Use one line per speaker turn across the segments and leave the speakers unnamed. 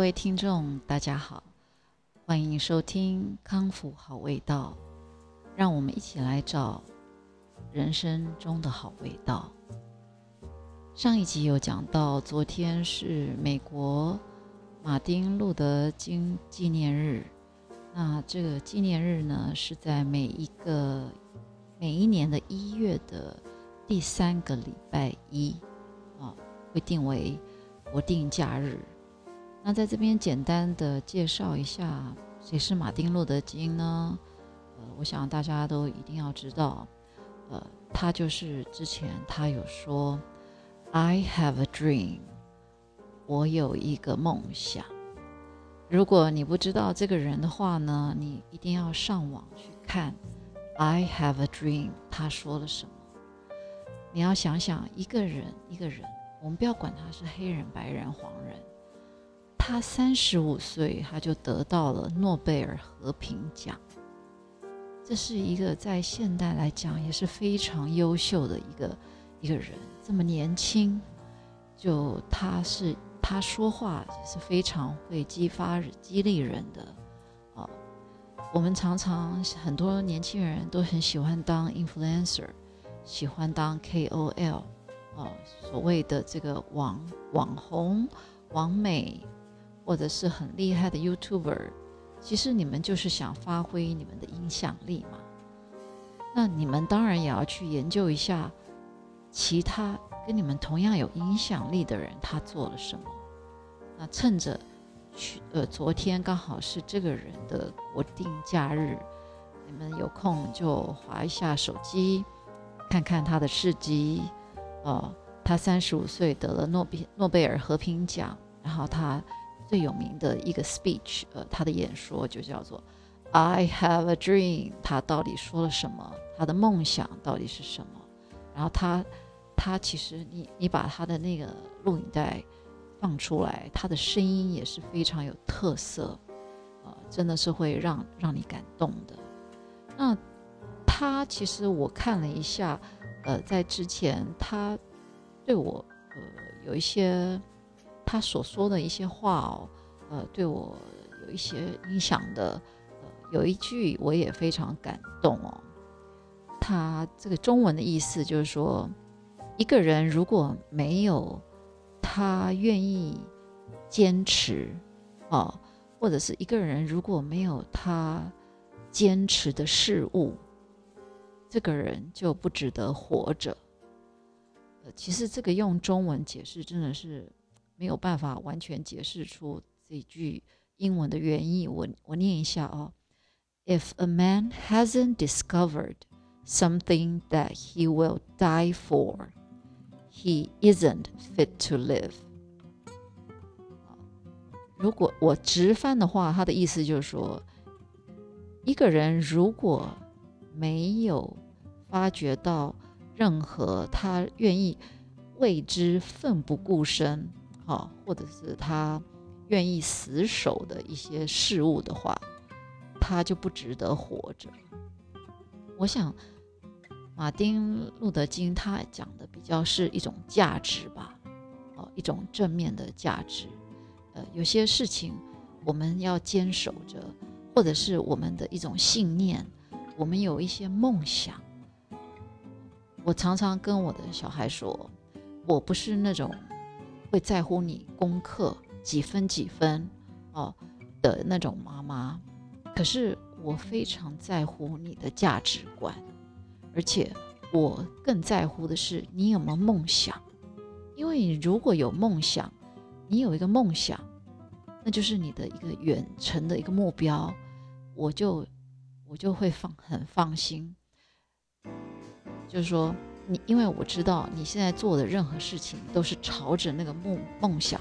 各位听众，大家好，欢迎收听康复好味道，让我们一起来找人生中的好味道。上一集有讲到，昨天是美国马丁路德金纪念日。那这个纪念日呢，是在每一个每一年的一月的第三个礼拜一啊，会定为国定假日。那在这边简单的介绍一下，谁是马丁路德金呢？呃，我想大家都一定要知道，呃，他就是之前他有说。I have a dream，我有一个梦想。如果你不知道这个人的话呢，你一定要上网去看 I have a dream，他说了什么。你要想想一个人，一个人，我们不要管他是黑人、白人、黄人，他三十五岁他就得到了诺贝尔和平奖，这是一个在现代来讲也是非常优秀的一个一个人。这么年轻，就他是他说话也是非常会激发激励人的啊。我们常常很多年轻人都很喜欢当 influencer，喜欢当 KOL 啊，所谓的这个网网红、网美，或者是很厉害的 YouTuber。其实你们就是想发挥你们的影响力嘛。那你们当然也要去研究一下。其他跟你们同样有影响力的人，他做了什么？那趁着去呃，昨天刚好是这个人的国定假日，你们有空就划一下手机，看看他的事迹。哦，他三十五岁得了诺贝诺贝尔和平奖，然后他最有名的一个 speech，呃，他的演说就叫做 "I have a dream"。他到底说了什么？他的梦想到底是什么？然后他，他其实你你把他的那个录影带放出来，他的声音也是非常有特色，呃，真的是会让让你感动的。那他其实我看了一下，呃，在之前他对我呃有一些他所说的一些话哦，呃，对我有一些影响的，呃，有一句我也非常感动哦。他这个中文的意思就是说，一个人如果没有他愿意坚持，哦，或者是一个人如果没有他坚持的事物，这个人就不值得活着。呃，其实这个用中文解释真的是没有办法完全解释出这句英文的原意。我我念一下啊，If a man hasn't discovered something that he will die for. He isn't fit to live. 如果我直翻的话，他的意思就是说，一个人如果没有发觉到任何他愿意为之奋不顾身，哈，或者是他愿意死守的一些事物的话，他就不值得活着。我想。马丁路德金他讲的比较是一种价值吧，哦，一种正面的价值。呃，有些事情我们要坚守着，或者是我们的一种信念，我们有一些梦想。我常常跟我的小孩说，我不是那种会在乎你功课几分几分哦的那种妈妈，可是我非常在乎你的价值观。而且，我更在乎的是你有没有梦想，因为你如果有梦想，你有一个梦想，那就是你的一个远程的一个目标，我就我就会放很放心。就是说，你因为我知道你现在做的任何事情都是朝着那个梦梦想、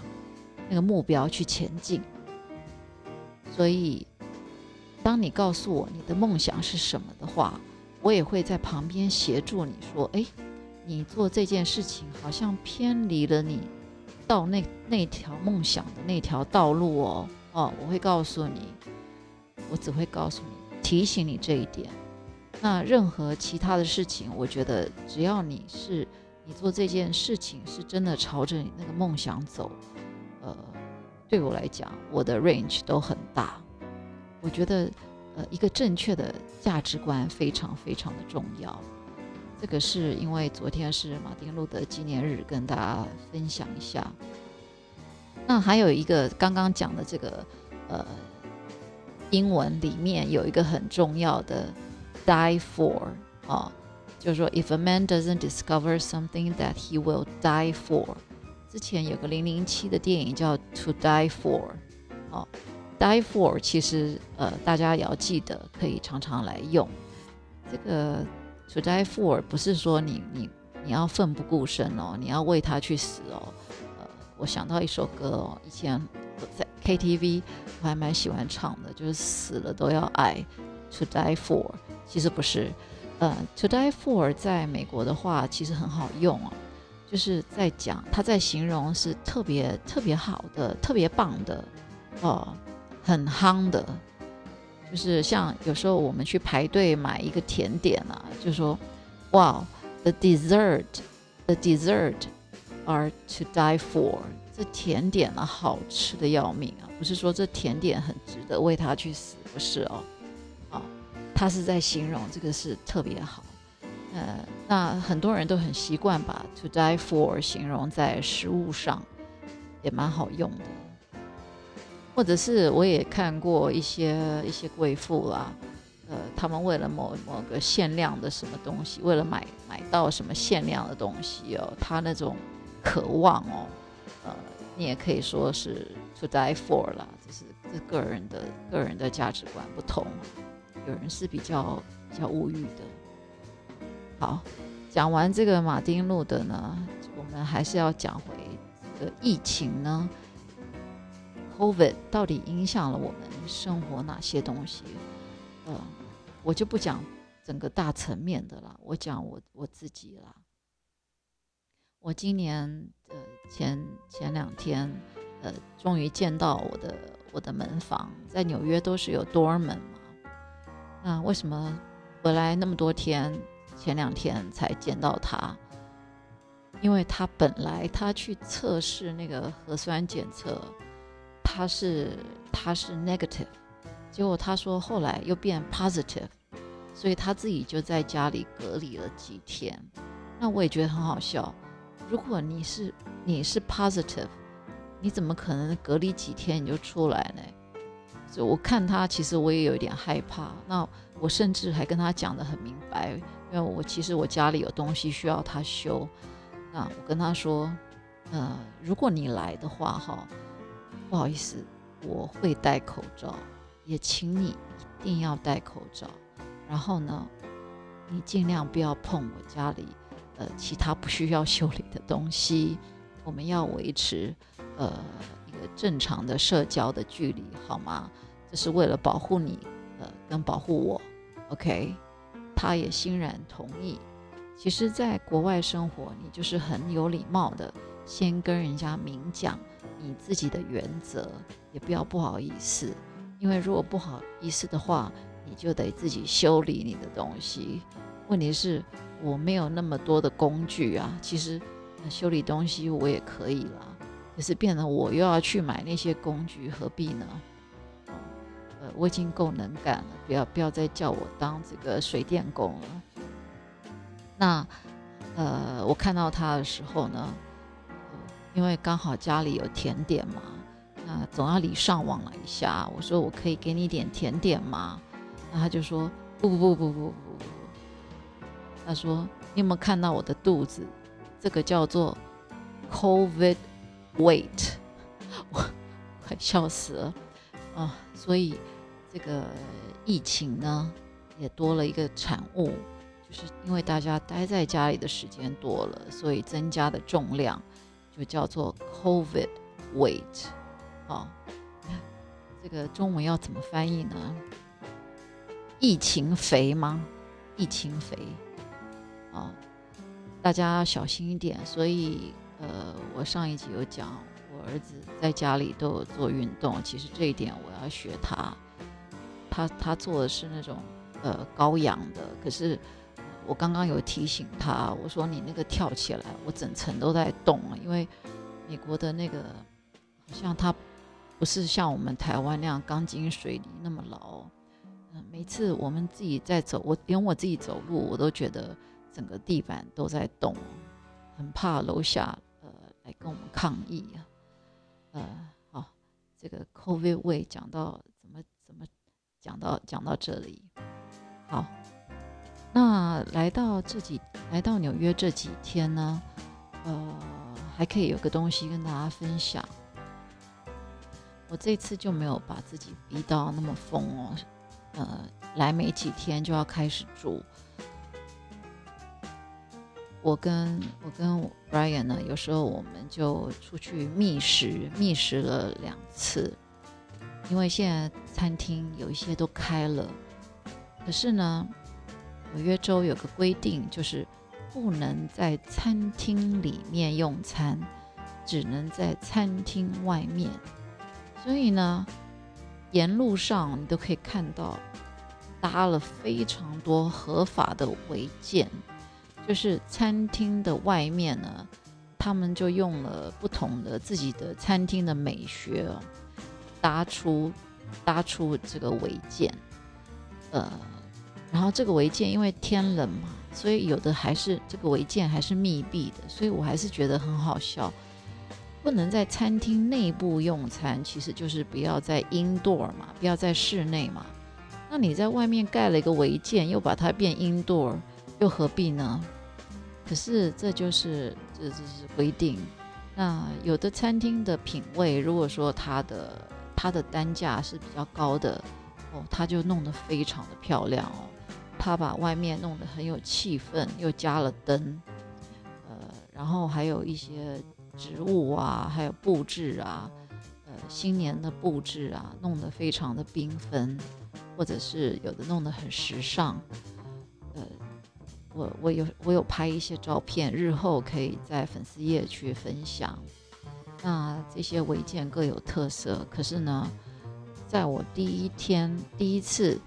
那个目标去前进，所以当你告诉我你的梦想是什么的话。我也会在旁边协助你说：“哎，你做这件事情好像偏离了你到那那条梦想的那条道路哦。”哦，我会告诉你，我只会告诉你，提醒你这一点。那任何其他的事情，我觉得只要你是你做这件事情是真的朝着你那个梦想走，呃，对我来讲，我的 range 都很大。我觉得，呃，一个正确的价值观非常非常的重要。这个是因为昨天是马丁路德纪念日，跟大家分享一下。那还有一个刚刚讲的这个，呃，英文里面有一个很重要的 die for 啊，就是说 if a man doesn't discover something that he will die for。之前有个零零七的电影叫 To Die For，哦，Die For 其实呃大家也要记得，可以常常来用。这个 To Die For 不是说你你你要奋不顾身哦，你要为他去死哦。呃，我想到一首歌哦，以前在 KTV 我还蛮喜欢唱的，就是死了都要爱。To Die For 其实不是，呃，To Die For 在美国的话其实很好用哦。就是在讲，他在形容是特别特别好的、特别棒的，哦，很夯的。就是像有时候我们去排队买一个甜点啊，就说，哇，the dessert，the dessert are to die for。这甜点啊，好吃的要命啊！不是说这甜点很值得为它去死，不是哦，他是在形容这个是特别好。呃，那很多人都很习惯把 to die for 形容在食物上，也蛮好用的。或者是我也看过一些一些贵妇啦，呃，他们为了某某个限量的什么东西，为了买买到什么限量的东西哦，他那种渴望哦，呃，你也可以说是 to die for 啦，就是这个人的个人的价值观不同，有人是比较比较物欲的。好，讲完这个马丁路德呢，我们还是要讲回这个疫情呢，COVID 到底影响了我们生活哪些东西？呃，我就不讲整个大层面的了，我讲我我自己啦。我今年呃前前两天呃终于见到我的我的门房，在纽约都是有 door 门嘛，那为什么回来那么多天？前两天才见到他，因为他本来他去测试那个核酸检测，他是他是 negative，结果他说后来又变 positive，所以他自己就在家里隔离了几天。那我也觉得很好笑，如果你是你是 positive，你怎么可能隔离几天你就出来呢？我看他其实我也有一点害怕。那我甚至还跟他讲得很明白。因为我其实我家里有东西需要他修，那我跟他说，呃，如果你来的话，哈，不好意思，我会戴口罩，也请你一定要戴口罩。然后呢，你尽量不要碰我家里，呃，其他不需要修理的东西。我们要维持，呃，一个正常的社交的距离，好吗？这是为了保护你，呃，跟保护我，OK。他也欣然同意。其实，在国外生活，你就是很有礼貌的，先跟人家明讲你自己的原则，也不要不好意思。因为如果不好意思的话，你就得自己修理你的东西。问题是，我没有那么多的工具啊。其实，修理东西我也可以啦，可是变得我又要去买那些工具，何必呢？呃，我已经够能干了，不要不要再叫我当这个水电工了。那呃，我看到他的时候呢，因为刚好家里有甜点嘛，那总要礼尚往来一下。我说我可以给你点甜点吗？那他就说不不不不不不不。他说你有没有看到我的肚子？这个叫做 COVID weight，我快笑死了。啊，所以这个疫情呢，也多了一个产物，就是因为大家待在家里的时间多了，所以增加的重量就叫做 COVID weight。啊，这个中文要怎么翻译呢？疫情肥吗？疫情肥啊，大家小心一点。所以，呃，我上一集有讲。我儿子在家里都有做运动，其实这一点我要学他。他他做的是那种呃高氧的，可是我刚刚有提醒他，我说你那个跳起来，我整层都在动了，因为美国的那个好像他不是像我们台湾那样钢筋水泥那么牢。嗯，每次我们自己在走，我连我自己走路，我都觉得整个地板都在动，很怕楼下来跟我们抗议啊。呃，好，这个 COVID way 讲到怎么怎么讲到讲到这里，好，那来到这几来到纽约这几天呢，呃，还可以有个东西跟大家分享。我这次就没有把自己逼到那么疯哦。呃，来没几天就要开始住。我跟我跟 Brian 呢，有时候我们就出去觅食，觅食了两次。因为现在餐厅有一些都开了，可是呢，纽约州有个规定，就是不能在餐厅里面用餐，只能在餐厅外面。所以呢。沿路上你都可以看到搭了非常多合法的违建，就是餐厅的外面呢，他们就用了不同的自己的餐厅的美学搭出搭出这个违建，呃，然后这个违建因为天冷嘛，所以有的还是这个违建还是密闭的，所以我还是觉得很好笑。不能在餐厅内部用餐，其实就是不要在 indoor 嘛，不要在室内嘛。那你在外面盖了一个违建，又把它变 indoor，又何必呢？可是这就是这这是规定。那有的餐厅的品味，如果说它的它的单价是比较高的哦，它就弄得非常的漂亮哦。它把外面弄得很有气氛，又加了灯，呃，然后还有一些。植物啊，还有布置啊，呃，新年的布置啊，弄得非常的缤纷，或者是有的弄得很时尚，我我有我有拍一些照片，日后可以在粉丝页去分享。那这些违建各有特色，可是呢，在我第一天第一次，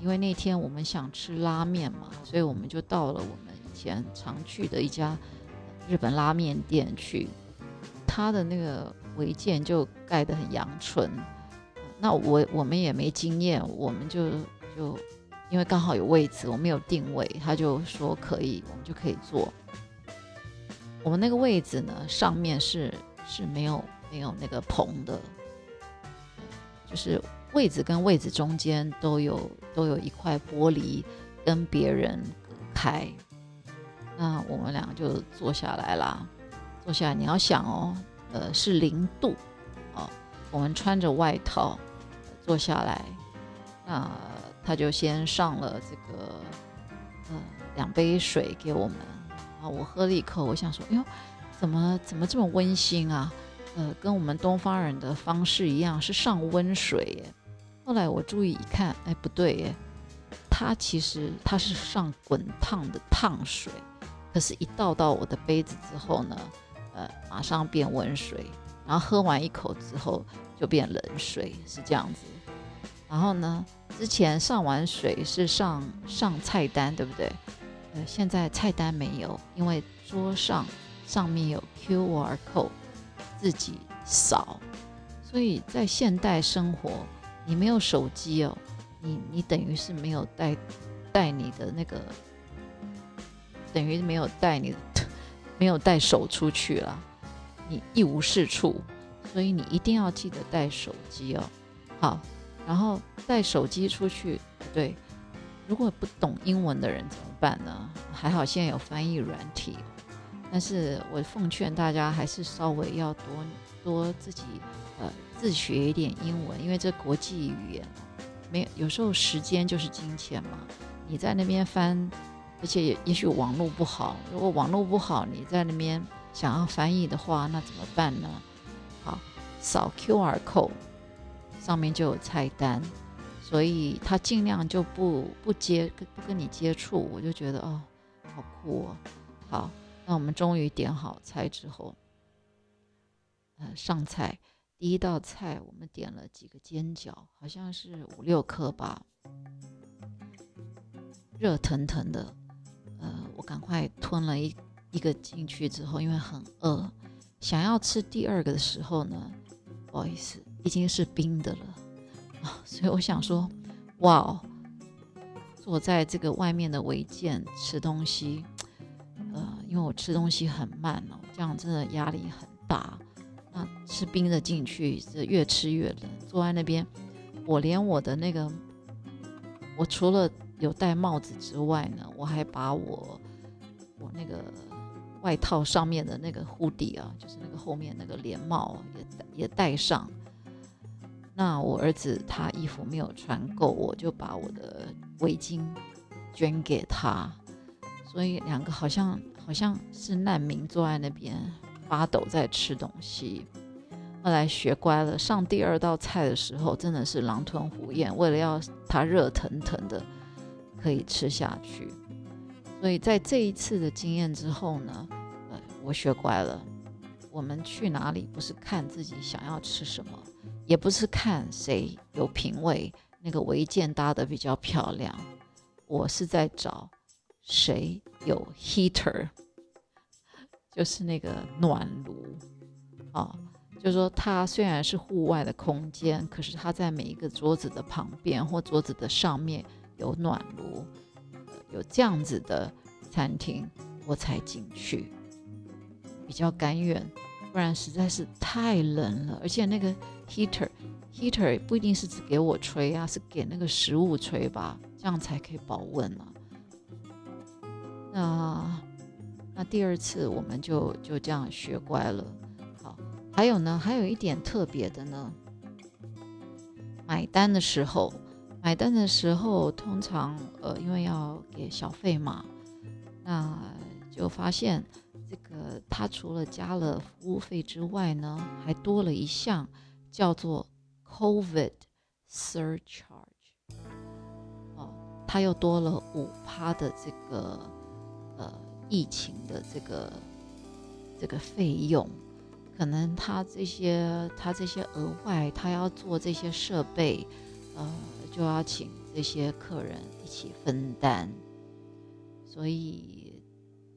因为那天我们想吃拉面嘛，所以我们就到了我们以前常去的一家日本拉面店去。他的那个违建就盖得很阳春，那我我们也没经验，我们就就因为刚好有位置，我们有定位，他就说可以，我们就可以坐。我们那个位置呢，上面是是没有没有那个棚的，就是位置跟位置中间都有都有一块玻璃跟别人隔开。那我们两个就坐下来啦。坐下来，你要想哦，呃，是零度，哦，我们穿着外套坐下来，那他就先上了这个，呃，两杯水给我们，啊，我喝了一口，我想说，哎呦，怎么怎么这么温馨啊？呃，跟我们东方人的方式一样，是上温水耶。后来我注意一看，哎，不对耶，他其实他是上滚烫的烫水，可是，一倒到我的杯子之后呢？呃，马上变温水，然后喝完一口之后就变冷水，是这样子。然后呢，之前上完水是上上菜单，对不对？呃，现在菜单没有，因为桌上上面有 QR code，自己扫。所以在现代生活，你没有手机哦，你你等于是没有带带你的那个，等于没有带你。没有带手出去了，你一无是处，所以你一定要记得带手机哦。好，然后带手机出去，对，如果不懂英文的人怎么办呢？还好现在有翻译软体，但是我奉劝大家还是稍微要多多自己呃自学一点英文，因为这国际语言，没有有时候时间就是金钱嘛，你在那边翻。而且也也许网络不好，如果网络不好，你在那边想要翻译的话，那怎么办呢？好，扫 QR code 上面就有菜单，所以他尽量就不不接不跟你接触，我就觉得哦，好酷哦。好，那我们终于点好菜之后，呃，上菜第一道菜我们点了几个煎饺，好像是五六颗吧，热腾腾的。呃我赶快吞了一一个进去之后，因为很饿，想要吃第二个的时候呢，不好意思，已经是冰的了啊，所以我想说，哇哦，坐在这个外面的违建吃东西，呃，因为我吃东西很慢哦，这样真的压力很大。那吃冰的进去，是越吃越冷。坐在那边，我连我的那个，我除了有戴帽子之外呢，我还把我我那个外套上面的那个护底啊，就是那个后面那个连帽也也戴上。那我儿子他衣服没有穿够，我就把我的围巾捐给他。所以两个好像好像是难民坐在那边。发抖在吃东西，后来学乖了。上第二道菜的时候，真的是狼吞虎咽，为了要他热腾腾的可以吃下去。所以在这一次的经验之后呢，呃，我学乖了。我们去哪里不是看自己想要吃什么，也不是看谁有品味，那个围件搭的比较漂亮。我是在找谁有 heater。就是那个暖炉，啊，就是说它虽然是户外的空间，可是它在每一个桌子的旁边或桌子的上面有暖炉，有这样子的餐厅我才进去，比较甘愿，不然实在是太冷了。而且那个 heater heater 不一定是只给我吹啊，是给那个食物吹吧，这样才可以保温啊。那。那第二次我们就就这样学乖了。好，还有呢，还有一点特别的呢。买单的时候，买单的时候通常呃，因为要给小费嘛，那就发现这个他除了加了服务费之外呢，还多了一项叫做 COVID surcharge。哦，他又多了五趴的这个呃。疫情的这个这个费用，可能他这些他这些额外他要做这些设备，呃，就要请这些客人一起分担，所以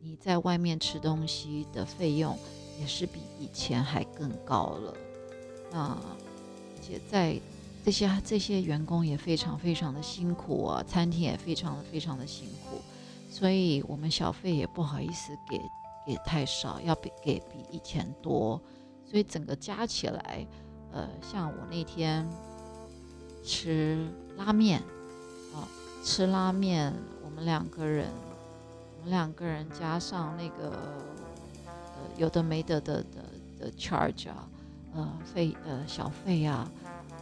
你在外面吃东西的费用也是比以前还更高了。那也在这些这些员工也非常非常的辛苦啊，餐厅也非常非常的辛苦。所以我们小费也不好意思给给太少，要比给比以前多，所以整个加起来，呃，像我那天吃拉面，啊，吃拉面，我们两个人，我们两个人加上那个有的没得的的的 charge 啊，呃费呃小费啊，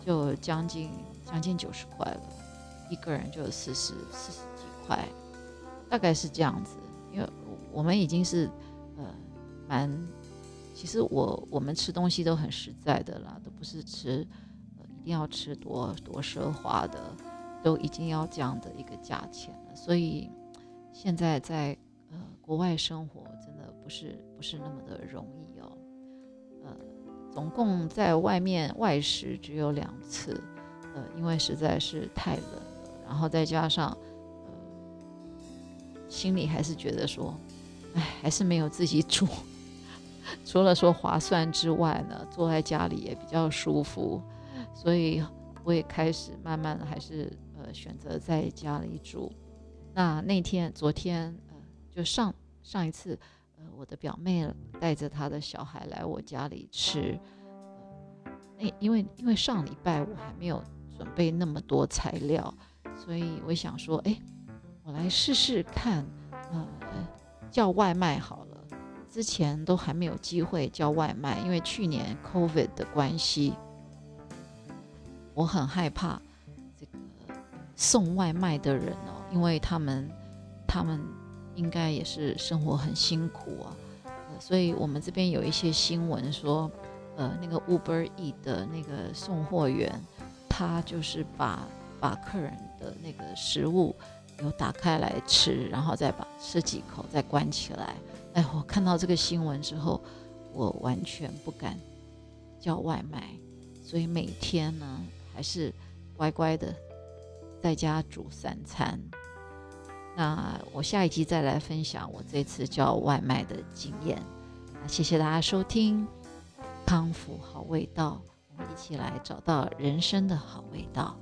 就将近将近九十块了，一个人就四十四十几块。大概是这样子，因为我们已经是，呃，蛮，其实我我们吃东西都很实在的啦，都不是吃，呃，一定要吃多多奢华的，都已经要这样的一个价钱了。所以现在在呃国外生活真的不是不是那么的容易，总共在外面外食只有两次，呃，因为实在是太冷了，然后再加上。呃心里还是觉得说，哎，还是没有自己煮。除了说划算之外呢，坐在家里也比较舒服，所以我也开始慢慢的还是呃选择在家里煮。那那天昨天呃就上上一次我的表妹带着她的小孩来我家里吃，那因为因为上礼拜我还没有准备那么多材料，所以我想说，哎。我来试试看，呃，叫外卖好了。之前都还没有机会叫外卖，因为去年 COVID 的关系，我很害怕这个送外卖的人哦，因为他们他们应该也是生活很辛苦啊，所以我们这边有一些新闻说，呃，那个 Uber E 的那个送货员，他就是把把客人的那个食物。有打开来吃，然后再把吃几口再关起来。哎，我看到这个新闻之后，我完全不敢叫外卖，所以每天呢还是乖乖的在家煮三餐。那我下一集再来分享我这次叫外卖的经验。那谢谢大家收听，康复好味道，我们一起来找到人生的好味道。